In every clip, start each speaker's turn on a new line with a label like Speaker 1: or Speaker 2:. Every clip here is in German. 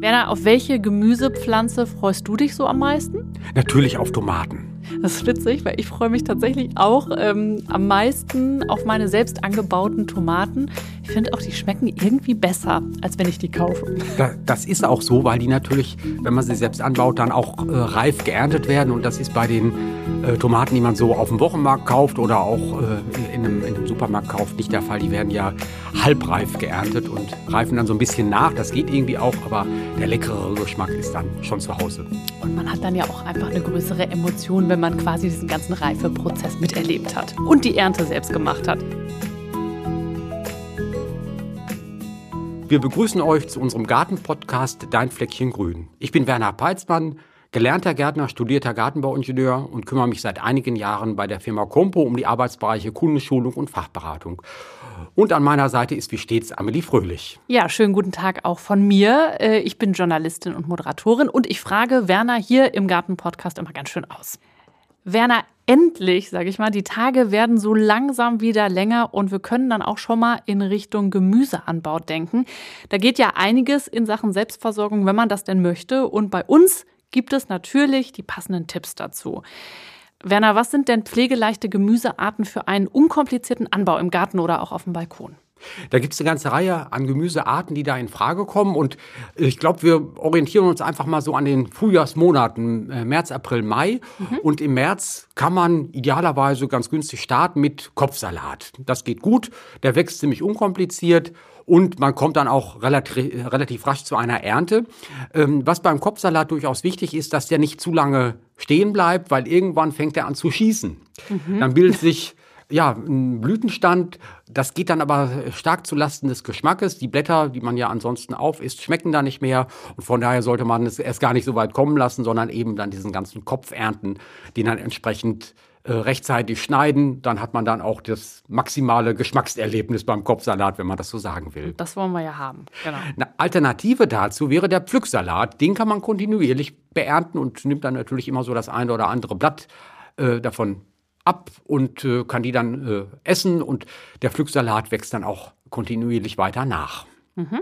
Speaker 1: Werner, auf welche Gemüsepflanze freust du dich so am meisten?
Speaker 2: Natürlich auf Tomaten.
Speaker 1: Das ist witzig, weil ich freue mich tatsächlich auch ähm, am meisten auf meine selbst angebauten Tomaten. Ich finde auch, die schmecken irgendwie besser, als wenn ich die kaufe.
Speaker 2: Das ist auch so, weil die natürlich, wenn man sie selbst anbaut, dann auch äh, reif geerntet werden. Und das ist bei den äh, Tomaten, die man so auf dem Wochenmarkt kauft oder auch äh, in, einem, in, einem, Supermarkt kauft, nicht der Fall. Die werden ja halbreif geerntet und reifen dann so ein bisschen nach. Das geht irgendwie auch, aber der leckere Geschmack ist dann schon zu Hause.
Speaker 1: Und man hat dann ja auch einfach eine größere Emotion, wenn man quasi diesen ganzen Reifeprozess miterlebt hat und die Ernte selbst gemacht hat.
Speaker 2: Wir begrüßen euch zu unserem Gartenpodcast Dein Fleckchen Grün. Ich bin Werner Peitzmann, gelernter Gärtner, studierter Gartenbauingenieur und kümmere mich seit einigen Jahren bei der Firma Compo um die Arbeitsbereiche Kundenschulung und Fachberatung. Und an meiner Seite ist wie stets Amelie Fröhlich.
Speaker 1: Ja, schönen guten Tag auch von mir. Äh, ich bin Journalistin und Moderatorin und ich frage Werner hier im Gartenpodcast immer ganz schön aus. Werner, endlich, sage ich mal, die Tage werden so langsam wieder länger und wir können dann auch schon mal in Richtung Gemüseanbau denken. Da geht ja einiges in Sachen Selbstversorgung, wenn man das denn möchte. Und bei uns gibt es natürlich die passenden Tipps dazu. Werner, was sind denn pflegeleichte Gemüsearten für einen unkomplizierten Anbau im Garten oder auch auf dem Balkon?
Speaker 2: Da gibt es eine ganze Reihe an Gemüsearten, die da in Frage kommen. Und ich glaube, wir orientieren uns einfach mal so an den Frühjahrsmonaten, äh, März, April, Mai. Mhm. Und im März kann man idealerweise ganz günstig starten mit Kopfsalat. Das geht gut, der wächst ziemlich unkompliziert und man kommt dann auch relativ, relativ rasch zu einer Ernte. Ähm, was beim Kopfsalat durchaus wichtig ist, dass der nicht zu lange stehen bleibt, weil irgendwann fängt er an zu schießen. Mhm. Dann bildet sich ja, ein Blütenstand, das geht dann aber stark zu Lasten des Geschmackes. Die Blätter, die man ja ansonsten aufisst, schmecken da nicht mehr. Und von daher sollte man es erst gar nicht so weit kommen lassen, sondern eben dann diesen ganzen Kopf ernten, den dann entsprechend äh, rechtzeitig schneiden. Dann hat man dann auch das maximale Geschmackserlebnis beim Kopfsalat, wenn man das so sagen will.
Speaker 1: Das wollen wir ja haben.
Speaker 2: Genau. Eine Alternative dazu wäre der Pflücksalat. Den kann man kontinuierlich beernten und nimmt dann natürlich immer so das eine oder andere Blatt äh, davon ab und äh, kann die dann äh, essen und der Pflücksalat wächst dann auch kontinuierlich weiter nach. Mhm.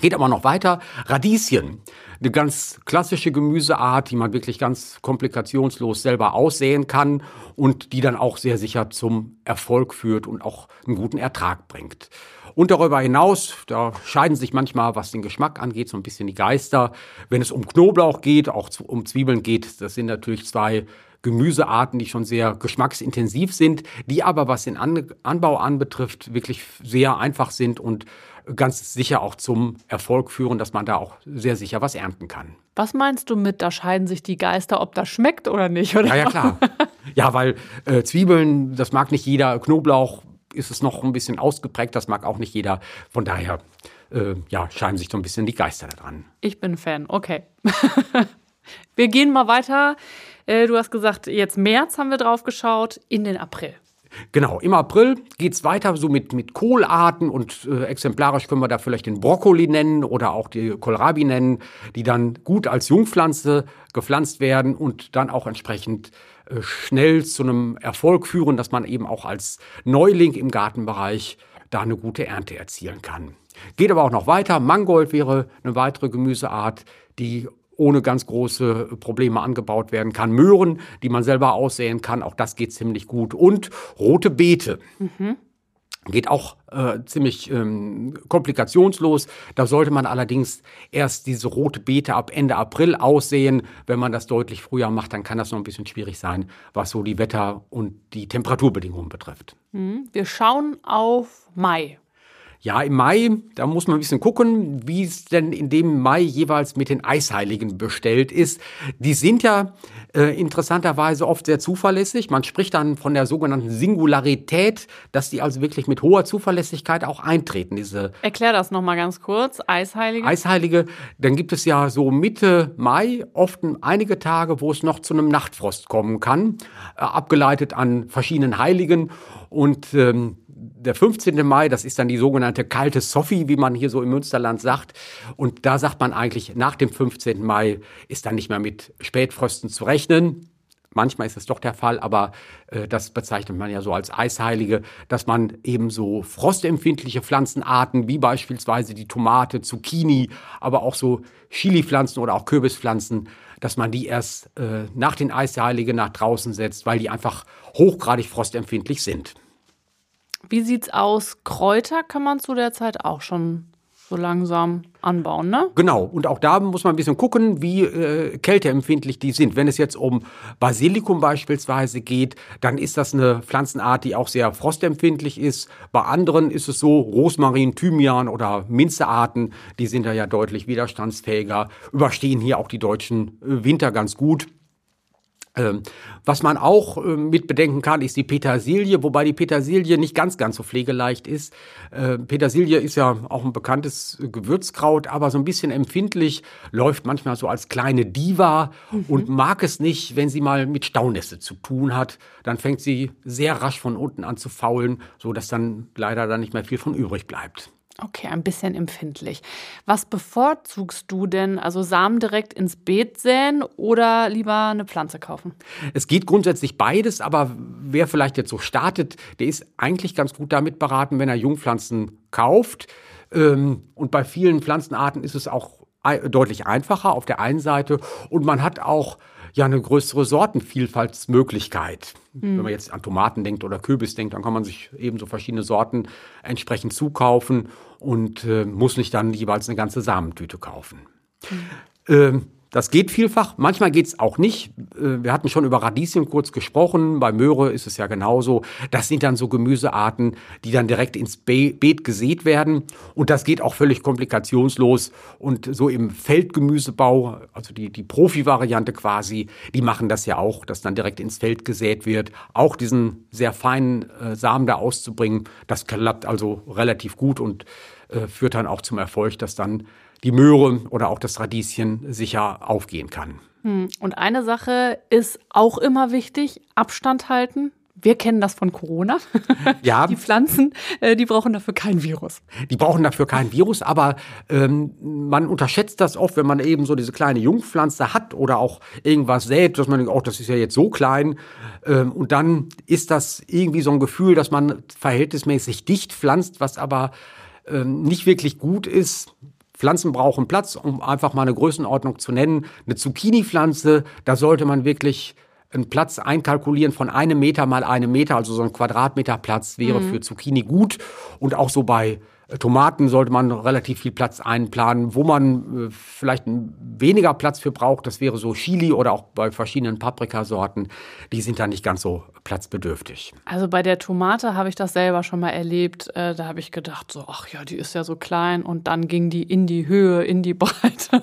Speaker 2: Geht aber noch weiter. Radieschen. Eine ganz klassische Gemüseart, die man wirklich ganz komplikationslos selber aussehen kann und die dann auch sehr sicher zum Erfolg führt und auch einen guten Ertrag bringt. Und darüber hinaus, da scheiden sich manchmal, was den Geschmack angeht, so ein bisschen die Geister. Wenn es um Knoblauch geht, auch um Zwiebeln geht, das sind natürlich zwei Gemüsearten, die schon sehr geschmacksintensiv sind, die aber, was den An Anbau anbetrifft, wirklich sehr einfach sind und ganz sicher auch zum Erfolg führen, dass man da auch sehr sicher was ernten kann.
Speaker 1: Was meinst du mit, da scheiden sich die Geister, ob das schmeckt oder nicht? Oder?
Speaker 2: Ja, ja, klar. ja, weil äh, Zwiebeln, das mag nicht jeder. Knoblauch ist es noch ein bisschen ausgeprägt, das mag auch nicht jeder. Von daher, äh, ja, scheiden sich so ein bisschen die Geister daran.
Speaker 1: Ich bin Fan, okay. Wir gehen mal weiter. Äh, du hast gesagt, jetzt März haben wir drauf geschaut, in den April.
Speaker 2: Genau, im April geht es weiter so mit, mit Kohlarten und äh, exemplarisch können wir da vielleicht den Brokkoli nennen oder auch die Kohlrabi nennen, die dann gut als Jungpflanze gepflanzt werden und dann auch entsprechend äh, schnell zu einem Erfolg führen, dass man eben auch als Neuling im Gartenbereich da eine gute Ernte erzielen kann. Geht aber auch noch weiter. Mangold wäre eine weitere Gemüseart, die ohne ganz große Probleme angebaut werden kann. Möhren, die man selber aussäen kann, auch das geht ziemlich gut. Und rote Beete. Mhm. Geht auch äh, ziemlich ähm, komplikationslos. Da sollte man allerdings erst diese rote Beete ab Ende April aussehen. Wenn man das deutlich früher macht, dann kann das noch ein bisschen schwierig sein, was so die Wetter- und die Temperaturbedingungen betrifft.
Speaker 1: Mhm. Wir schauen auf Mai.
Speaker 2: Ja, im Mai, da muss man ein bisschen gucken, wie es denn in dem Mai jeweils mit den Eisheiligen bestellt ist. Die sind ja äh, interessanterweise oft sehr zuverlässig. Man spricht dann von der sogenannten Singularität, dass die also wirklich mit hoher Zuverlässigkeit auch eintreten. Diese
Speaker 1: Erklär das nochmal ganz kurz. Eisheilige.
Speaker 2: Eisheilige, dann gibt es ja so Mitte Mai oft einige Tage, wo es noch zu einem Nachtfrost kommen kann, äh, abgeleitet an verschiedenen Heiligen. Und ähm, der 15. Mai, das ist dann die sogenannte kalte Sophie, wie man hier so im Münsterland sagt. Und da sagt man eigentlich, nach dem 15. Mai ist dann nicht mehr mit Spätfrösten zu rechnen. Manchmal ist es doch der Fall, aber äh, das bezeichnet man ja so als Eisheilige, dass man eben so frostempfindliche Pflanzenarten wie beispielsweise die Tomate, Zucchini, aber auch so Chili-Pflanzen oder auch Kürbispflanzen, dass man die erst äh, nach den Eisheiligen nach draußen setzt, weil die einfach hochgradig frostempfindlich sind.
Speaker 1: Wie sieht's aus? Kräuter kann man zu der Zeit auch schon so langsam anbauen, ne?
Speaker 2: Genau. Und auch da muss man ein bisschen gucken, wie äh, kälteempfindlich die sind. Wenn es jetzt um Basilikum beispielsweise geht, dann ist das eine Pflanzenart, die auch sehr frostempfindlich ist. Bei anderen ist es so, Rosmarin, Thymian oder Minzearten, die sind da ja deutlich widerstandsfähiger, überstehen hier auch die deutschen äh, Winter ganz gut. Ähm, was man auch äh, mit bedenken kann, ist die Petersilie, wobei die Petersilie nicht ganz, ganz so pflegeleicht ist. Äh, Petersilie ist ja auch ein bekanntes Gewürzkraut, aber so ein bisschen empfindlich, läuft manchmal so als kleine Diva mhm. und mag es nicht, wenn sie mal mit Staunässe zu tun hat. Dann fängt sie sehr rasch von unten an zu faulen, so dass dann leider dann nicht mehr viel von übrig bleibt.
Speaker 1: Okay, ein bisschen empfindlich. Was bevorzugst du denn? Also Samen direkt ins Beet säen oder lieber eine Pflanze kaufen?
Speaker 2: Es geht grundsätzlich beides, aber wer vielleicht jetzt so startet, der ist eigentlich ganz gut damit beraten, wenn er Jungpflanzen kauft. Ähm, und bei vielen Pflanzenarten ist es auch deutlich einfacher auf der einen Seite und man hat auch ja eine größere Sortenvielfaltsmöglichkeit. Mhm. Wenn man jetzt an Tomaten denkt oder Kürbis denkt, dann kann man sich eben so verschiedene Sorten entsprechend zukaufen und äh, muss nicht dann jeweils eine ganze Samentüte kaufen. Mhm. Ähm, das geht vielfach, manchmal geht es auch nicht. Äh, wir hatten schon über Radieschen kurz gesprochen, bei Möhre ist es ja genauso. Das sind dann so Gemüsearten, die dann direkt ins Beet gesät werden. Und das geht auch völlig komplikationslos. Und so im Feldgemüsebau, also die, die Profi-Variante quasi, die machen das ja auch, dass dann direkt ins Feld gesät wird. Auch diesen sehr feinen äh, Samen da auszubringen, das klappt also relativ gut und äh, führt dann auch zum Erfolg, dass dann die Möhre oder auch das Radieschen sicher aufgehen kann.
Speaker 1: Hm. Und eine Sache ist auch immer wichtig, Abstand halten. Wir kennen das von Corona. Ja. Die Pflanzen, äh, die brauchen dafür kein Virus.
Speaker 2: Die brauchen dafür kein Virus, aber ähm, man unterschätzt das oft, wenn man eben so diese kleine Jungpflanze hat oder auch irgendwas sät, dass man denkt, oh, das ist ja jetzt so klein. Ähm, und dann ist das irgendwie so ein Gefühl, dass man verhältnismäßig dicht pflanzt, was aber ähm, nicht wirklich gut ist. Pflanzen brauchen Platz, um einfach mal eine Größenordnung zu nennen. Eine Zucchini-Pflanze, da sollte man wirklich einen Platz einkalkulieren von einem Meter mal einem Meter, also so ein Quadratmeter Platz wäre mhm. für Zucchini gut. Und auch so bei Tomaten sollte man relativ viel Platz einplanen. Wo man äh, vielleicht weniger Platz für braucht, das wäre so Chili oder auch bei verschiedenen Paprikasorten. Die sind da nicht ganz so platzbedürftig.
Speaker 1: Also bei der Tomate habe ich das selber schon mal erlebt. Äh, da habe ich gedacht, so, ach ja, die ist ja so klein. Und dann ging die in die Höhe, in die Breite.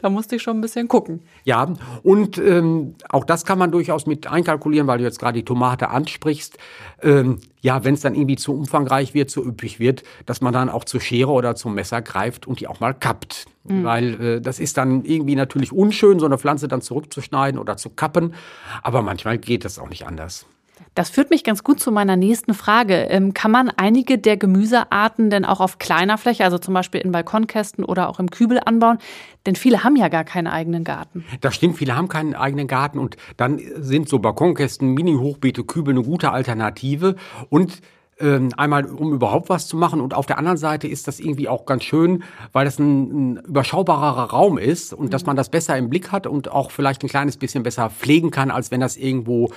Speaker 1: da musste ich schon ein bisschen gucken.
Speaker 2: Ja, und ähm, auch das kann man durchaus mit einkalkulieren, weil du jetzt gerade die Tomate ansprichst. Ähm, ja, wenn es dann irgendwie zu umfangreich wird, zu üppig wird, dass man dann auch zur Schere oder zum Messer greift und die auch mal kappt. Mhm. Weil äh, das ist dann irgendwie natürlich unschön, so eine Pflanze dann zurückzuschneiden oder zu kappen. Aber manchmal geht das auch nicht anders.
Speaker 1: Das führt mich ganz gut zu meiner nächsten Frage. Ähm, kann man einige der Gemüsearten denn auch auf kleiner Fläche, also zum Beispiel in Balkonkästen oder auch im Kübel anbauen? Denn viele haben ja gar keinen eigenen Garten.
Speaker 2: Das stimmt, viele haben keinen eigenen Garten und dann sind so Balkonkästen, Mini-Hochbeete, Kübel eine gute Alternative. Und ähm, einmal, um überhaupt was zu machen. Und auf der anderen Seite ist das irgendwie auch ganz schön, weil das ein, ein überschaubarer Raum ist und mhm. dass man das besser im Blick hat und auch vielleicht ein kleines bisschen besser pflegen kann, als wenn das irgendwo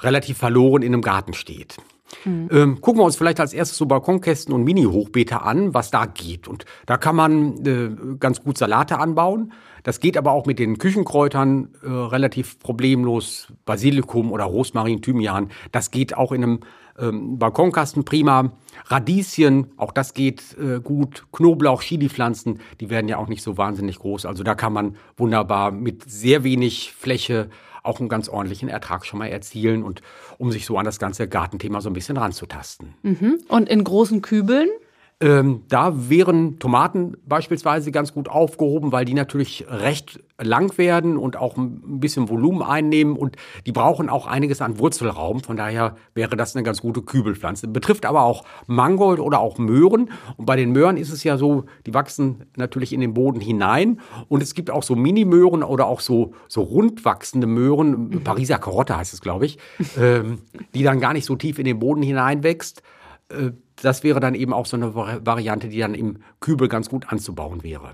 Speaker 2: relativ verloren in einem Garten steht. Mhm. Ähm, gucken wir uns vielleicht als erstes so Balkonkästen und Mini-Hochbeete an, was da geht. Und da kann man äh, ganz gut Salate anbauen. Das geht aber auch mit den Küchenkräutern äh, relativ problemlos. Basilikum oder Rosmarin, Thymian, das geht auch in einem ähm, Balkonkasten prima. Radieschen, auch das geht äh, gut. Knoblauch, Chilipflanzen, die werden ja auch nicht so wahnsinnig groß. Also da kann man wunderbar mit sehr wenig Fläche auch einen ganz ordentlichen Ertrag schon mal erzielen und um sich so an das ganze Gartenthema so ein bisschen ranzutasten.
Speaker 1: Mhm. Und in großen Kübeln?
Speaker 2: Ähm, da wären Tomaten beispielsweise ganz gut aufgehoben, weil die natürlich recht lang werden und auch ein bisschen Volumen einnehmen und die brauchen auch einiges an Wurzelraum. Von daher wäre das eine ganz gute Kübelpflanze. Betrifft aber auch Mangold oder auch Möhren. Und bei den Möhren ist es ja so, die wachsen natürlich in den Boden hinein und es gibt auch so Mini-Möhren oder auch so, so rund wachsende Möhren, mhm. Pariser Karotte heißt es, glaube ich, ähm, die dann gar nicht so tief in den Boden hineinwächst. Äh, das wäre dann eben auch so eine Variante, die dann im Kübel ganz gut anzubauen wäre.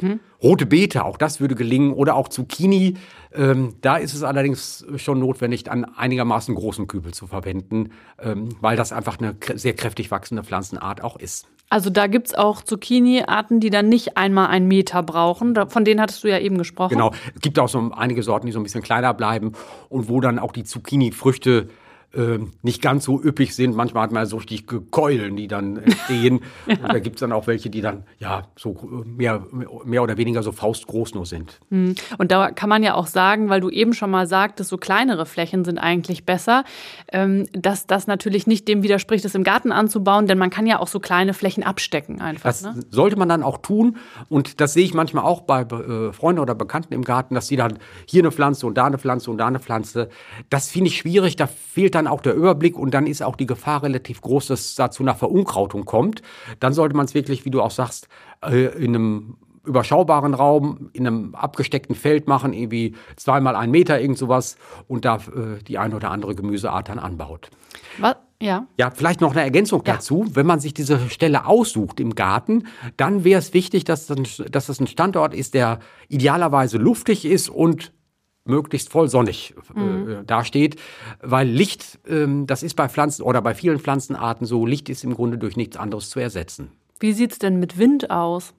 Speaker 2: Mhm. Rote Beete, auch das würde gelingen. Oder auch Zucchini. Ähm, da ist es allerdings schon notwendig, einen einigermaßen großen Kübel zu verwenden, ähm, weil das einfach eine sehr kräftig wachsende Pflanzenart auch ist.
Speaker 1: Also da gibt es auch Zucchini-Arten, die dann nicht einmal einen Meter brauchen. Von denen hattest du ja eben gesprochen.
Speaker 2: Genau. Es gibt auch so einige Sorten, die so ein bisschen kleiner bleiben und wo dann auch die Zucchini-Früchte ähm, nicht ganz so üppig sind. Manchmal hat man so richtig Keulen, die dann entstehen. ja. Und da gibt es dann auch welche, die dann ja so äh, mehr, mehr oder weniger so faustgroß nur sind.
Speaker 1: Hm. Und da kann man ja auch sagen, weil du eben schon mal sagtest, so kleinere Flächen sind eigentlich besser, ähm, dass das natürlich nicht dem widerspricht, das im Garten anzubauen, denn man kann ja auch so kleine Flächen abstecken einfach.
Speaker 2: Das ne? sollte man dann auch tun. Und das sehe ich manchmal auch bei äh, Freunden oder Bekannten im Garten, dass sie dann hier eine Pflanze und da eine Pflanze und da eine Pflanze. Das finde ich schwierig. Da fehlt dann dann auch der Überblick und dann ist auch die Gefahr relativ groß, dass es da zu einer Verunkrautung kommt. Dann sollte man es wirklich, wie du auch sagst, äh, in einem überschaubaren Raum, in einem abgesteckten Feld machen, irgendwie zweimal einen Meter, irgend sowas und da äh, die eine oder andere Gemüseart dann anbaut.
Speaker 1: Was? Ja.
Speaker 2: Ja, vielleicht noch eine Ergänzung ja. dazu. Wenn man sich diese Stelle aussucht im Garten, dann wäre es wichtig, dass das, dass das ein Standort ist, der idealerweise luftig ist und möglichst voll sonnig äh, mhm. dasteht, weil Licht, ähm, das ist bei Pflanzen oder bei vielen Pflanzenarten so, Licht ist im Grunde durch nichts anderes zu ersetzen.
Speaker 1: Wie sieht es denn mit Wind aus?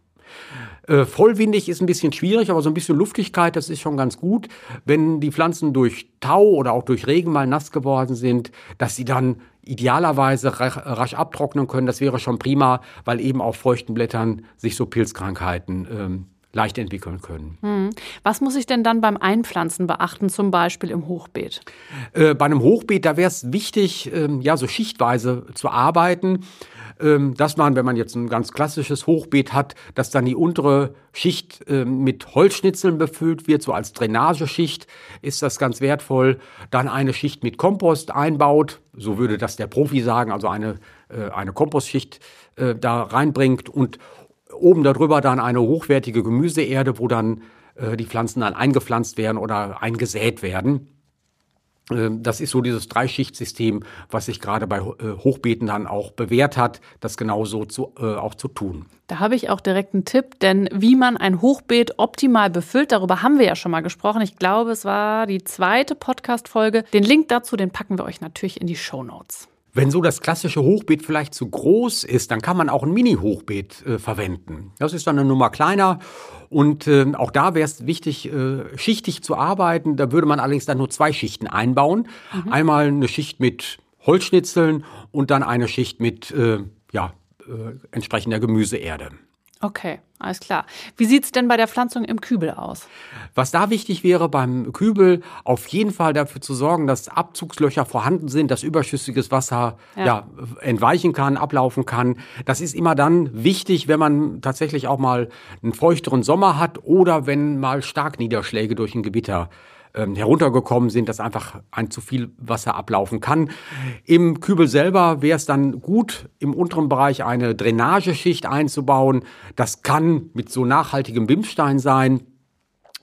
Speaker 2: Äh, vollwindig ist ein bisschen schwierig, aber so ein bisschen Luftigkeit, das ist schon ganz gut. Wenn die Pflanzen durch Tau oder auch durch Regen mal nass geworden sind, dass sie dann idealerweise rasch abtrocknen können, das wäre schon prima, weil eben auf feuchten Blättern sich so Pilzkrankheiten ähm, leicht entwickeln können.
Speaker 1: Hm. Was muss ich denn dann beim Einpflanzen beachten, zum Beispiel im Hochbeet?
Speaker 2: Äh, bei einem Hochbeet, da wäre es wichtig, ähm, ja, so schichtweise zu arbeiten. Ähm, dass man, wenn man jetzt ein ganz klassisches Hochbeet hat, dass dann die untere Schicht äh, mit Holzschnitzeln befüllt wird, so als Drainageschicht ist das ganz wertvoll. Dann eine Schicht mit Kompost einbaut, so würde das der Profi sagen, also eine, äh, eine Kompostschicht äh, da reinbringt und oben darüber dann eine hochwertige Gemüseerde, wo dann äh, die Pflanzen dann eingepflanzt werden oder eingesät werden. Ähm, das ist so dieses Dreischichtsystem, was sich gerade bei äh, Hochbeeten dann auch bewährt hat, das genauso zu, äh, auch zu tun.
Speaker 1: Da habe ich auch direkt einen Tipp, denn wie man ein Hochbeet optimal befüllt, darüber haben wir ja schon mal gesprochen. Ich glaube, es war die zweite Podcast-Folge. Den Link dazu, den packen wir euch natürlich in die Show Notes.
Speaker 2: Wenn so das klassische Hochbeet vielleicht zu groß ist, dann kann man auch ein Mini-Hochbeet äh, verwenden. Das ist dann eine Nummer kleiner und äh, auch da wäre es wichtig, äh, schichtig zu arbeiten. Da würde man allerdings dann nur zwei Schichten einbauen. Mhm. Einmal eine Schicht mit Holzschnitzeln und dann eine Schicht mit äh, ja, äh, entsprechender Gemüseerde.
Speaker 1: Okay, alles klar. Wie sieht es denn bei der Pflanzung im Kübel aus?
Speaker 2: Was da wichtig wäre beim Kübel, auf jeden Fall dafür zu sorgen, dass Abzugslöcher vorhanden sind, dass überschüssiges Wasser ja. ja. entweichen kann, ablaufen kann. Das ist immer dann wichtig, wenn man tatsächlich auch mal einen feuchteren Sommer hat oder wenn mal Starkniederschläge durch ein Gewitter ähm, heruntergekommen sind, dass einfach ein zu viel Wasser ablaufen kann. Im Kübel selber wäre es dann gut, im unteren Bereich eine Drainageschicht einzubauen. Das kann mit so nachhaltigem Bimstein sein.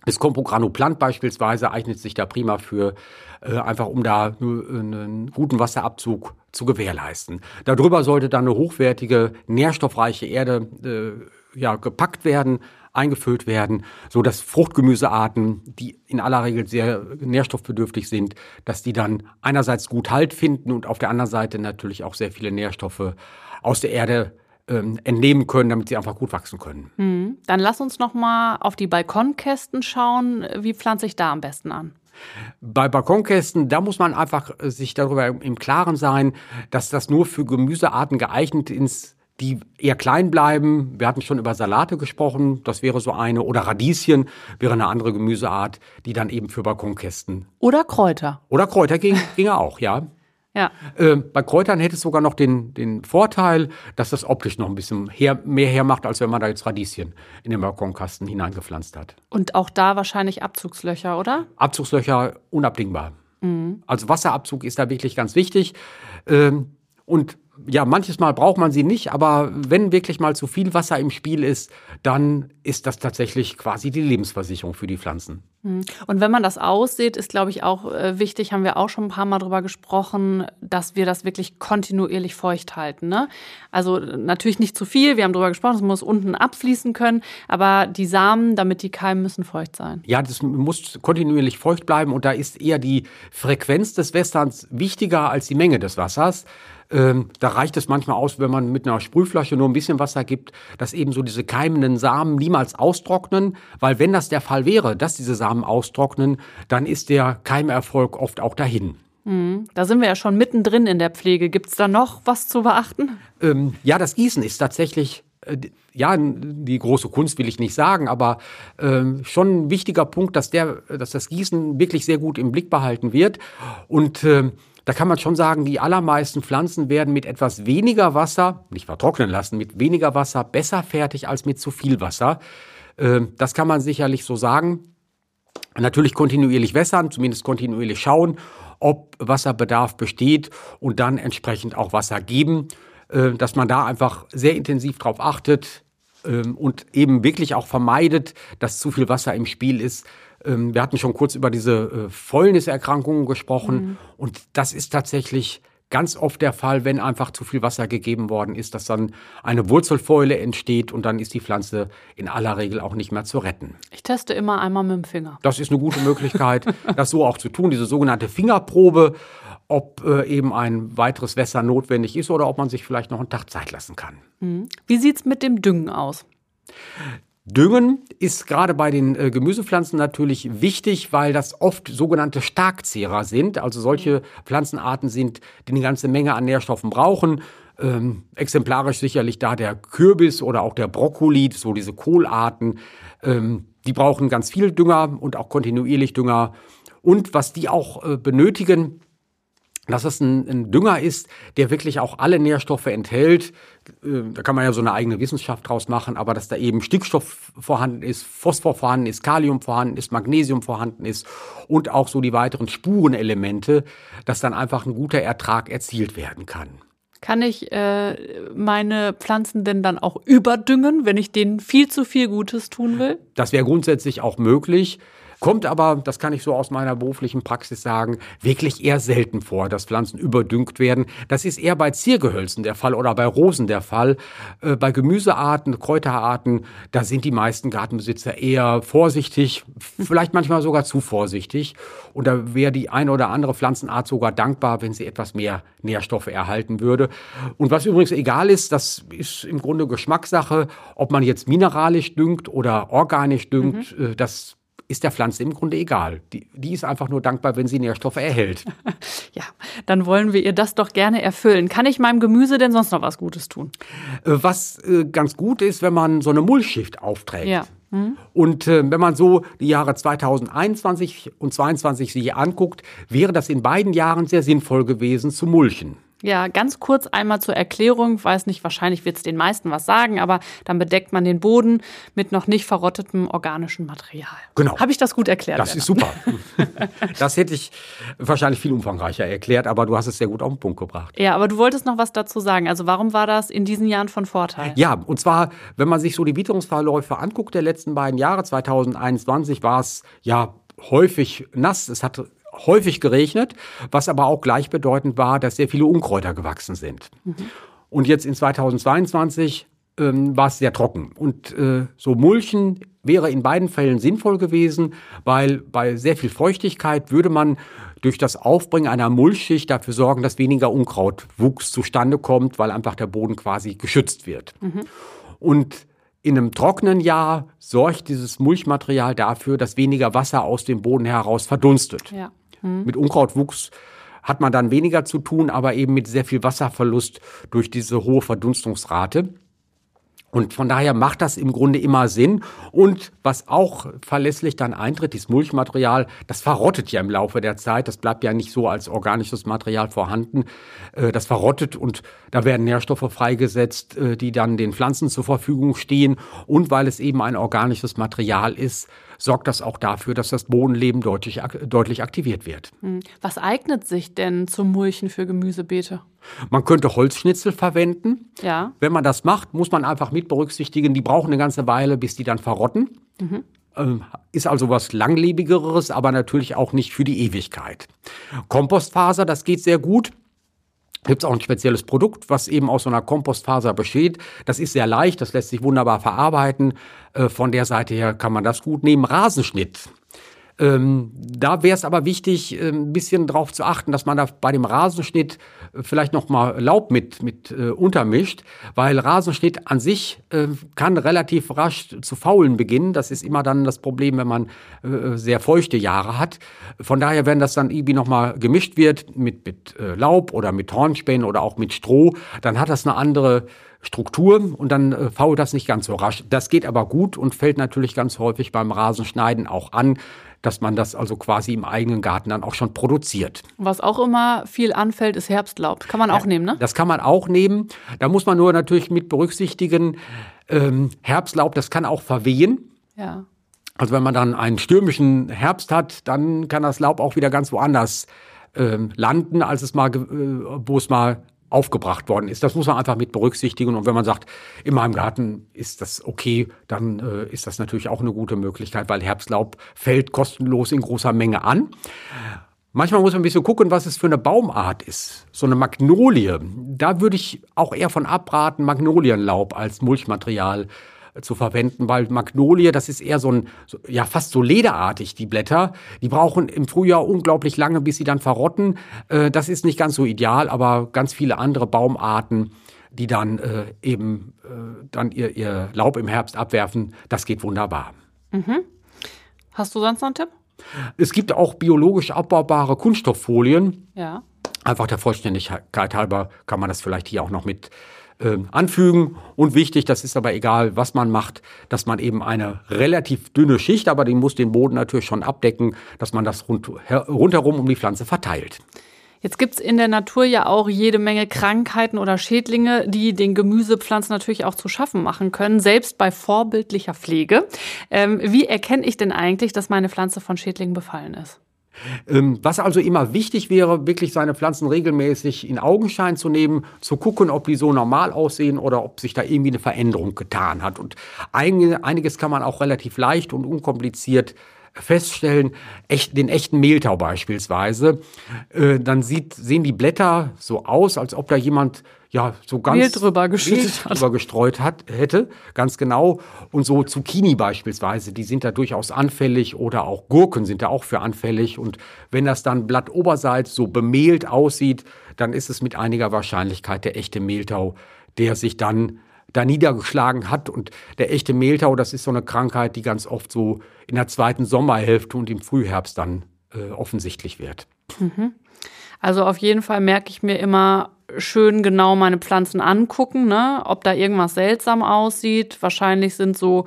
Speaker 2: Das Compogranoplant beispielsweise eignet sich da prima für, äh, einfach um da einen guten Wasserabzug zu gewährleisten. Darüber sollte dann eine hochwertige, nährstoffreiche Erde äh, ja, gepackt werden, eingefüllt werden, so dass Fruchtgemüsearten, die in aller Regel sehr nährstoffbedürftig sind, dass die dann einerseits gut Halt finden und auf der anderen Seite natürlich auch sehr viele Nährstoffe aus der Erde ähm, entnehmen können, damit sie einfach gut wachsen können.
Speaker 1: Mhm. Dann lass uns noch mal auf die Balkonkästen schauen. Wie pflanze ich da am besten an?
Speaker 2: Bei Balkonkästen, da muss man einfach sich darüber im Klaren sein, dass das nur für Gemüsearten geeignet ist, die eher klein bleiben. Wir hatten schon über Salate gesprochen, das wäre so eine. Oder Radieschen wäre eine andere Gemüseart, die dann eben für Balkonkästen.
Speaker 1: Oder Kräuter.
Speaker 2: Oder Kräuter ging, ginge auch, ja.
Speaker 1: Ja.
Speaker 2: Äh, bei Kräutern hätte es sogar noch den, den Vorteil, dass das optisch noch ein bisschen her, mehr hermacht, als wenn man da jetzt Radieschen in den Balkonkasten hineingepflanzt hat.
Speaker 1: Und auch da wahrscheinlich Abzugslöcher, oder?
Speaker 2: Abzugslöcher unabdingbar. Also Wasserabzug ist da wirklich ganz wichtig. Ähm, und ja, manches Mal braucht man sie nicht, aber wenn wirklich mal zu viel Wasser im Spiel ist, dann ist das tatsächlich quasi die Lebensversicherung für die Pflanzen.
Speaker 1: Und wenn man das aussieht, ist, glaube ich, auch äh, wichtig, haben wir auch schon ein paar Mal drüber gesprochen, dass wir das wirklich kontinuierlich feucht halten. Ne? Also natürlich nicht zu viel, wir haben drüber gesprochen, es muss unten abfließen können, aber die Samen, damit die keimen, müssen feucht sein.
Speaker 2: Ja, das muss kontinuierlich feucht bleiben und da ist eher die Frequenz des Wässerns wichtiger als die Menge des Wassers. Ähm, da reicht es manchmal aus, wenn man mit einer Sprühflasche nur ein bisschen Wasser gibt, dass eben so diese keimenden Samen niemals austrocknen, weil wenn das der Fall wäre, dass diese Samen austrocknen, dann ist der Keimerfolg oft auch dahin.
Speaker 1: Da sind wir ja schon mittendrin in der Pflege. Gibt es da noch was zu beachten?
Speaker 2: Ähm, ja, das Gießen ist tatsächlich, äh, ja, die große Kunst will ich nicht sagen, aber ähm, schon ein wichtiger Punkt, dass, der, dass das Gießen wirklich sehr gut im Blick behalten wird. Und ähm, da kann man schon sagen, die allermeisten Pflanzen werden mit etwas weniger Wasser, nicht vertrocknen lassen, mit weniger Wasser besser fertig als mit zu viel Wasser. Ähm, das kann man sicherlich so sagen. Natürlich kontinuierlich wässern, zumindest kontinuierlich schauen, ob Wasserbedarf besteht und dann entsprechend auch Wasser geben, äh, dass man da einfach sehr intensiv drauf achtet ähm, und eben wirklich auch vermeidet, dass zu viel Wasser im Spiel ist. Ähm, wir hatten schon kurz über diese äh, Fäulniserkrankungen gesprochen und das ist tatsächlich ganz oft der Fall, wenn einfach zu viel Wasser gegeben worden ist, dass dann eine Wurzelfäule entsteht und dann ist die Pflanze in aller Regel auch nicht mehr zu retten.
Speaker 1: Ich teste immer einmal mit dem Finger.
Speaker 2: Das ist eine gute Möglichkeit, das so auch zu tun, diese sogenannte Fingerprobe, ob äh, eben ein weiteres Wässer notwendig ist oder ob man sich vielleicht noch einen Tag Zeit lassen kann.
Speaker 1: Wie sieht's mit dem Düngen aus?
Speaker 2: Düngen ist gerade bei den äh, Gemüsepflanzen natürlich wichtig, weil das oft sogenannte Starkzehrer sind, also solche Pflanzenarten sind, die eine ganze Menge an Nährstoffen brauchen. Ähm, exemplarisch sicherlich da der Kürbis oder auch der Brokkoli, so diese Kohlarten. Ähm, die brauchen ganz viel Dünger und auch kontinuierlich Dünger. Und was die auch äh, benötigen, dass es ein, ein Dünger ist, der wirklich auch alle Nährstoffe enthält. Äh, Da kann man ja so eine eigene Wissenschaft draus machen, aber dass da eben Stickstoff vorhanden ist, Phosphor vorhanden ist, Kalium vorhanden ist, Magnesium vorhanden ist und auch so die weiteren Spurenelemente, dass dann einfach ein guter Ertrag erzielt werden kann.
Speaker 1: Kann ich äh, meine Pflanzen denn dann auch überdüngen, wenn ich denen viel zu viel Gutes tun will?
Speaker 2: Das wäre grundsätzlich auch möglich. Kommt aber, das kann ich so aus meiner beruflichen Praxis sagen, wirklich eher selten vor, dass Pflanzen überdüngt werden. Das ist eher bei Ziergehölzen der Fall oder bei Rosen der Fall. Äh, bei Gemüsearten, Kräuterarten, da sind die meisten Gartenbesitzer eher vorsichtig, vielleicht manchmal sogar zu vorsichtig. Und da wäre die eine oder andere Pflanzenart sogar dankbar, wenn sie etwas mehr Nährstoffe erhalten würde. Und was übrigens egal ist, das ist im Grunde Geschmackssache, ob man jetzt mineralisch düngt oder organisch düngt, äh, das ist der Pflanze im Grunde egal. Die, die ist einfach nur dankbar, wenn sie Nährstoffe erhält.
Speaker 1: Ja, dann wollen wir ihr das doch gerne erfüllen. Kann ich meinem Gemüse denn sonst noch was Gutes tun?
Speaker 2: Äh, Was äh, ganz gut ist, wenn man so eine Mulchschicht aufträgt.
Speaker 1: Ja.
Speaker 2: Und äh, wenn man so die Jahre 2021 und 2022 sich anguckt, wäre das in beiden Jahren sehr sinnvoll gewesen zu mulchen.
Speaker 1: Ja, ganz kurz einmal zur Erklärung. Weiß nicht, wahrscheinlich wird es den meisten was sagen, aber dann bedeckt man den Boden mit noch nicht verrottetem organischem Material.
Speaker 2: Genau.
Speaker 1: Habe ich das gut erklärt?
Speaker 2: Das
Speaker 1: Werner?
Speaker 2: ist super. das hätte ich wahrscheinlich viel umfangreicher erklärt, aber du hast es sehr gut auf den Punkt gebracht.
Speaker 1: Ja, aber du wolltest noch was dazu sagen. Also warum war das in diesen Jahren von Vorteil?
Speaker 2: Ja, und zwar, wenn man sich so die Witterungsverläufe anguckt der letzten beiden Jahre, 2021 war es ja häufig nass, es hat häufig geregnet, was aber auch gleichbedeutend war, dass sehr viele Unkräuter gewachsen sind. Und jetzt in 2022 ähm, war es sehr trocken. Und äh, so Mulchen wäre in beiden Fällen sinnvoll gewesen, weil bei sehr viel Feuchtigkeit würde man durch das Aufbringen einer Mulchschicht dafür sorgen, dass weniger Unkrautwuchs zustande kommt, weil einfach der Boden quasi geschützt wird. Und in einem trockenen Jahr sorgt dieses Mulchmaterial dafür, dass weniger Wasser aus dem Boden heraus verdunstet.
Speaker 1: Ja.
Speaker 2: Mit Unkrautwuchs hat man dann weniger zu tun, aber eben mit sehr viel Wasserverlust durch diese hohe Verdunstungsrate. Und von daher macht das im Grunde immer Sinn. Und was auch verlässlich dann eintritt, dieses Mulchmaterial, das verrottet ja im Laufe der Zeit. Das bleibt ja nicht so als organisches Material vorhanden. Äh, das verrottet und da werden Nährstoffe freigesetzt, äh, die dann den Pflanzen zur Verfügung stehen. Und weil es eben ein organisches Material ist, sorgt das auch dafür, dass das Bodenleben deutlich, deutlich aktiviert wird.
Speaker 1: Hm. Was eignet sich denn zum Mulchen für Gemüsebeete?
Speaker 2: Man könnte Holzschnitzel verwenden.
Speaker 1: Ja.
Speaker 2: Wenn man das macht, muss man einfach mit berücksichtigen, die brauchen eine ganze Weile, bis die dann verrotten. Mhm. Ist also was langlebigeres, aber natürlich auch nicht für die Ewigkeit. Kompostfaser, das geht sehr gut. Gibt es auch ein spezielles Produkt, was eben aus so einer Kompostfaser besteht. Das ist sehr leicht, das lässt sich wunderbar verarbeiten. Äh, von der Seite her kann man das gut nehmen. Rasenschnitt ähm, da wäre es aber wichtig, äh, ein bisschen darauf zu achten, dass man da bei dem Rasenschnitt äh, vielleicht noch mal Laub mit, mit äh, untermischt, weil Rasenschnitt an sich äh, kann relativ rasch zu faulen beginnen. Das ist immer dann das Problem, wenn man äh, sehr feuchte Jahre hat. Von daher, wenn das dann irgendwie noch mal gemischt wird mit, mit äh, Laub oder mit Hornspänen oder auch mit Stroh, dann hat das eine andere Struktur und dann äh, fault das nicht ganz so rasch. Das geht aber gut und fällt natürlich ganz häufig beim Rasenschneiden auch an dass man das also quasi im eigenen Garten dann auch schon produziert.
Speaker 1: Was auch immer viel anfällt, ist Herbstlaub. Kann man auch ja, nehmen, ne?
Speaker 2: Das kann man auch nehmen. Da muss man nur natürlich mit berücksichtigen, ähm, Herbstlaub, das kann auch verwehen.
Speaker 1: Ja.
Speaker 2: Also wenn man dann einen stürmischen Herbst hat, dann kann das Laub auch wieder ganz woanders ähm, landen, als es mal, äh, wo es mal aufgebracht worden ist. Das muss man einfach mit berücksichtigen. Und wenn man sagt, in meinem Garten ist das okay, dann äh, ist das natürlich auch eine gute Möglichkeit, weil Herbstlaub fällt kostenlos in großer Menge an. Manchmal muss man ein bisschen gucken, was es für eine Baumart ist. So eine Magnolie, da würde ich auch eher von abraten, Magnolienlaub als Mulchmaterial zu verwenden, weil Magnolie, das ist eher so ein, so, ja, fast so lederartig, die Blätter. Die brauchen im Frühjahr unglaublich lange, bis sie dann verrotten. Äh, das ist nicht ganz so ideal, aber ganz viele andere Baumarten, die dann äh, eben äh, dann ihr, ihr Laub im Herbst abwerfen, das geht wunderbar.
Speaker 1: Mhm. Hast du sonst noch einen Tipp?
Speaker 2: Es gibt auch biologisch abbaubare Kunststofffolien.
Speaker 1: Ja.
Speaker 2: Einfach der Vollständigkeit halber kann man das vielleicht hier auch noch mit äh, anfügen. Und wichtig, das ist aber egal, was man macht, dass man eben eine relativ dünne Schicht, aber die muss den Boden natürlich schon abdecken, dass man das rund, rundherum um die Pflanze verteilt.
Speaker 1: Jetzt gibt's in der Natur ja auch jede Menge Krankheiten oder Schädlinge, die den Gemüsepflanzen natürlich auch zu schaffen machen können, selbst bei vorbildlicher Pflege. Ähm, wie erkenne ich denn eigentlich, dass meine Pflanze von Schädlingen befallen ist?
Speaker 2: Ähm, was also immer wichtig wäre, wirklich seine Pflanzen regelmäßig in Augenschein zu nehmen, zu gucken, ob die so normal aussehen oder ob sich da irgendwie eine Veränderung getan hat. Und einiges kann man auch relativ leicht und unkompliziert feststellen, echt, den echten Mehltau beispielsweise, äh, dann sieht, sehen die Blätter so aus, als ob da jemand ja so ganz
Speaker 1: Mehl drüber geschüttet Mehl
Speaker 2: drüber gestreut hat hätte, ganz genau. Und so Zucchini beispielsweise, die sind da durchaus anfällig oder auch Gurken sind da auch für anfällig. Und wenn das dann Blattoberseits so bemehlt aussieht, dann ist es mit einiger Wahrscheinlichkeit der echte Mehltau, der sich dann da niedergeschlagen hat. Und der echte Mehltau, das ist so eine Krankheit, die ganz oft so in der zweiten Sommerhälfte und im Frühherbst dann äh, offensichtlich wird.
Speaker 1: Mhm. Also auf jeden Fall merke ich mir immer schön genau meine Pflanzen angucken, ne? ob da irgendwas seltsam aussieht. Wahrscheinlich sind so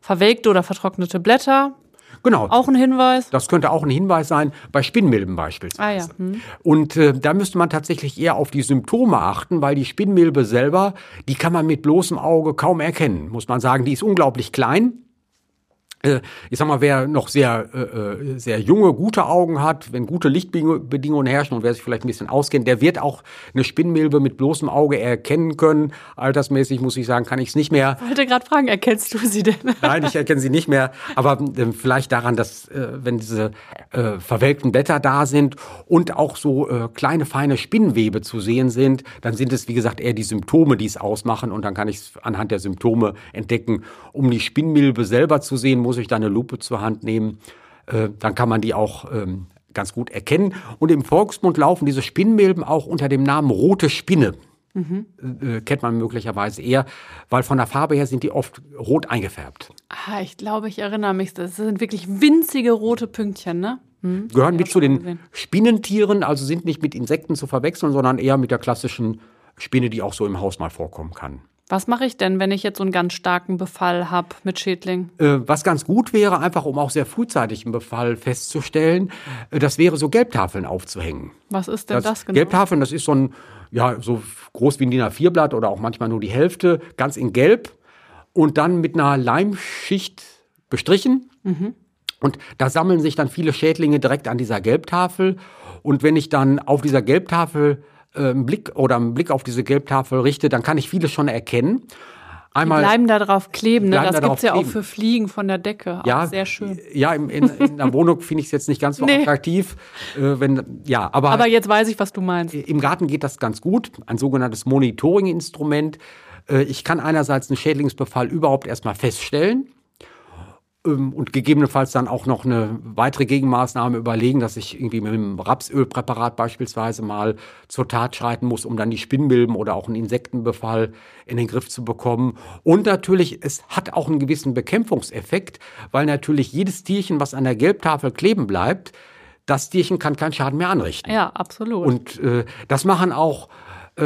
Speaker 1: verwelkte oder vertrocknete Blätter.
Speaker 2: Genau.
Speaker 1: Auch ein Hinweis?
Speaker 2: Das könnte auch ein Hinweis sein, bei Spinnmilben beispielsweise.
Speaker 1: Ah, ja. Hm.
Speaker 2: Und äh, da müsste man tatsächlich eher auf die Symptome achten, weil die Spinnmilbe selber, die kann man mit bloßem Auge kaum erkennen, muss man sagen. Die ist unglaublich klein ich sag mal, wer noch sehr, äh, äh, sehr junge, gute Augen hat, wenn gute Lichtbedingungen herrschen und wer sich vielleicht ein bisschen auskennt, der wird auch eine Spinnmilbe mit bloßem Auge erkennen können. Altersmäßig muss ich sagen, kann ich es nicht mehr.
Speaker 1: Ich wollte gerade fragen, erkennst du sie denn?
Speaker 2: Nein, ich erkenne sie nicht mehr. Aber äh, vielleicht daran, dass äh, wenn diese äh, verwelkten Blätter da sind und auch so äh, kleine, feine Spinnwebe zu sehen sind, dann sind es, wie gesagt, eher die Symptome, die es ausmachen. Und dann kann ich es anhand der Symptome entdecken. Um die Spinnmilbe selber zu sehen, muss ich da eine Lupe zur Hand nehmen. Äh, dann kann man die auch ähm, ganz gut erkennen. Und im Volksmund laufen diese Spinnmilben auch unter dem Namen rote Spinne. Mhm. Äh, kennt man möglicherweise eher, weil von der Farbe her sind die oft rot eingefärbt.
Speaker 1: Ah, ich glaube, ich erinnere mich. Das sind wirklich winzige rote Pünktchen, ne?
Speaker 2: Hm? Gehören mit zu den gesehen. Spinnentieren, also sind nicht mit Insekten zu verwechseln, sondern eher mit der klassischen Spinne, die auch so im Haus mal vorkommen kann.
Speaker 1: Was mache ich denn, wenn ich jetzt so einen ganz starken Befall habe mit Schädling?
Speaker 2: Äh, was ganz gut wäre, einfach um auch sehr frühzeitig einen Befall festzustellen, äh, das wäre so Gelbtafeln aufzuhängen.
Speaker 1: Was ist denn das, das genau?
Speaker 2: Gelbtafeln, das ist so ein, ja, so groß wie ein DIN A4-Blatt oder auch manchmal nur die Hälfte, ganz in Gelb und dann mit einer Leimschicht bestrichen. Mhm. Und da sammeln sich dann viele Schädlinge direkt an dieser Gelbtafel. Und wenn ich dann auf dieser Gelbtafel äh, einen Blick oder einen Blick auf diese Gelbtafel richte, dann kann ich vieles schon erkennen.
Speaker 1: Einmal, die bleiben da drauf kleben, ne? das gibt es ja auch für Fliegen von der Decke. Ja, sehr schön.
Speaker 2: Ja, in, in, in der Wohnung finde ich es jetzt nicht ganz so nee. attraktiv. Äh, wenn, ja, aber,
Speaker 1: aber jetzt weiß ich, was du meinst.
Speaker 2: Im Garten geht das ganz gut. Ein sogenanntes Monitoring-Instrument. Äh, ich kann einerseits einen Schädlingsbefall überhaupt erstmal feststellen und gegebenenfalls dann auch noch eine weitere Gegenmaßnahme überlegen, dass ich irgendwie mit einem Rapsölpräparat beispielsweise mal zur Tat schreiten muss, um dann die Spinnmilben oder auch einen Insektenbefall in den Griff zu bekommen. Und natürlich, es hat auch einen gewissen Bekämpfungseffekt, weil natürlich jedes Tierchen, was an der Gelbtafel kleben bleibt, das Tierchen kann keinen Schaden mehr anrichten.
Speaker 1: Ja, absolut.
Speaker 2: Und äh, das machen auch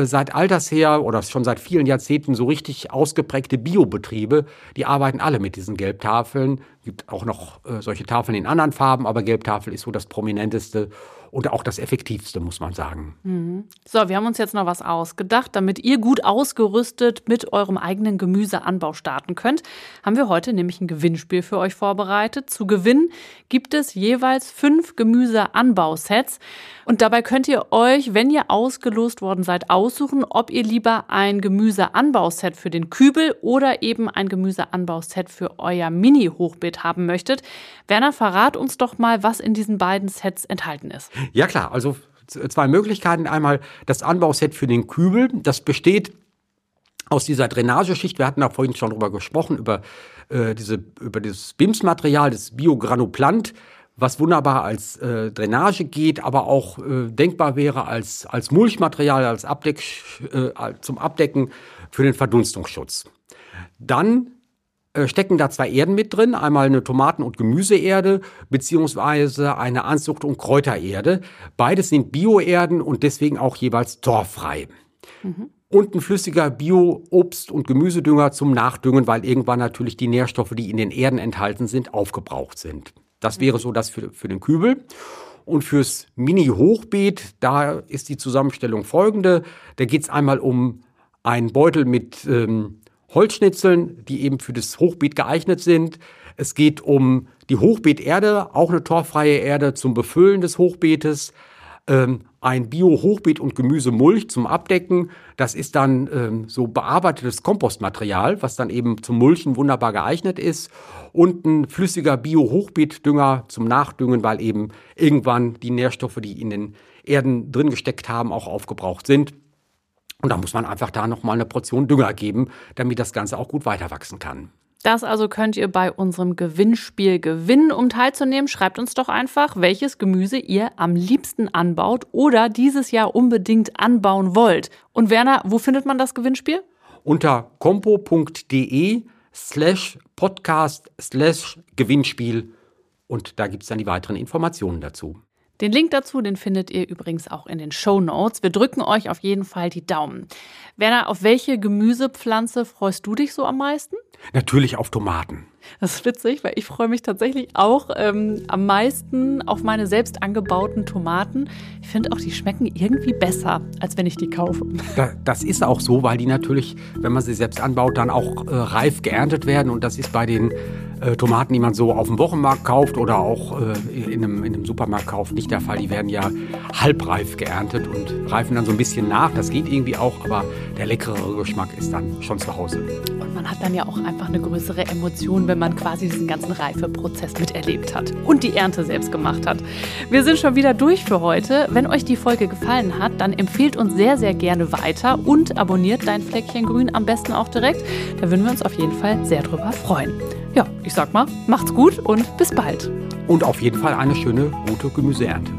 Speaker 2: seit alters her oder schon seit vielen Jahrzehnten so richtig ausgeprägte Biobetriebe. Die arbeiten alle mit diesen Gelbtafeln. Es gibt auch noch äh, solche Tafeln in anderen Farben, aber Gelbtafel ist so das prominenteste und auch das effektivste, muss man sagen.
Speaker 1: Mhm. So, wir haben uns jetzt noch was ausgedacht, damit ihr gut ausgerüstet mit eurem eigenen Gemüseanbau starten könnt. Haben wir heute nämlich ein Gewinnspiel für euch vorbereitet. Zu gewinnen gibt es jeweils fünf Gemüseanbausets. Und dabei könnt ihr euch, wenn ihr ausgelost worden seid, aussuchen, ob ihr lieber ein Gemüseanbauset für den Kübel oder eben ein Gemüseanbauset für euer Mini-Hochbeet haben möchtet. Werner, verrat uns doch mal, was in diesen beiden Sets enthalten ist.
Speaker 2: Ja klar, also zwei Möglichkeiten. Einmal das Anbauset für den Kübel. Das besteht aus dieser Drainageschicht. Wir hatten da vorhin schon drüber gesprochen, über, äh, diese, über dieses BIMS-Material, das Biogranuplant, was wunderbar als äh, Drainage geht, aber auch äh, denkbar wäre als, als Mulchmaterial, als Abdeck, äh, zum Abdecken für den Verdunstungsschutz. Dann stecken da zwei Erden mit drin. Einmal eine Tomaten- und Gemüseerde beziehungsweise eine Anzucht- und Kräutererde. Beides sind Bioerden und deswegen auch jeweils torffrei. Mhm. Und ein flüssiger Bio-Obst- und Gemüsedünger zum Nachdüngen, weil irgendwann natürlich die Nährstoffe, die in den Erden enthalten sind, aufgebraucht sind. Das wäre so das für, für den Kübel. Und fürs Mini-Hochbeet, da ist die Zusammenstellung folgende. Da geht es einmal um einen Beutel mit ähm, Holzschnitzeln, die eben für das Hochbeet geeignet sind. Es geht um die Hochbeeterde, auch eine torfreie Erde zum Befüllen des Hochbeetes. Ähm, ein Bio-Hochbeet- und Gemüsemulch zum Abdecken. Das ist dann ähm, so bearbeitetes Kompostmaterial, was dann eben zum Mulchen wunderbar geeignet ist. Und ein flüssiger Bio-Hochbeetdünger zum Nachdüngen, weil eben irgendwann die Nährstoffe, die in den Erden drin gesteckt haben, auch aufgebraucht sind. Und da muss man einfach da nochmal eine Portion Dünger geben, damit das Ganze auch gut weiter wachsen kann.
Speaker 1: Das also könnt ihr bei unserem Gewinnspiel gewinnen. Um teilzunehmen, schreibt uns doch einfach, welches Gemüse ihr am liebsten anbaut oder dieses Jahr unbedingt anbauen wollt. Und Werner, wo findet man das Gewinnspiel?
Speaker 2: Unter compo.de slash podcast slash Gewinnspiel. Und da gibt es dann die weiteren Informationen dazu.
Speaker 1: Den Link dazu, den findet ihr übrigens auch in den Show Notes. Wir drücken euch auf jeden Fall die Daumen. Werner, auf welche Gemüsepflanze freust du dich so am meisten?
Speaker 2: Natürlich auf Tomaten.
Speaker 1: Das ist witzig, weil ich freue mich tatsächlich auch ähm, am meisten auf meine selbst angebauten Tomaten. Ich finde auch, die schmecken irgendwie besser, als wenn ich die kaufe.
Speaker 2: das ist auch so, weil die natürlich, wenn man sie selbst anbaut, dann auch äh, reif geerntet werden. Und das ist bei den äh, Tomaten, die man so auf dem Wochenmarkt kauft oder auch äh, in, einem, in einem Supermarkt kauft, nicht der Fall. Die werden ja halbreif geerntet und reifen dann so ein bisschen nach. Das geht irgendwie auch, aber der leckerere Geschmack ist dann schon zu Hause.
Speaker 1: Und man hat dann ja auch einfach eine größere Emotion, wenn man quasi diesen ganzen Reifeprozess miterlebt hat und die Ernte selbst gemacht hat. Wir sind schon wieder durch für heute. Wenn euch die Folge gefallen hat, dann empfehlt uns sehr, sehr gerne weiter und abonniert dein Fleckchen Grün am besten auch direkt. Da würden wir uns auf jeden Fall sehr drüber freuen. Ja, ich sag mal, macht's gut und bis bald.
Speaker 2: Und auf jeden Fall eine schöne, gute Gemüseernte.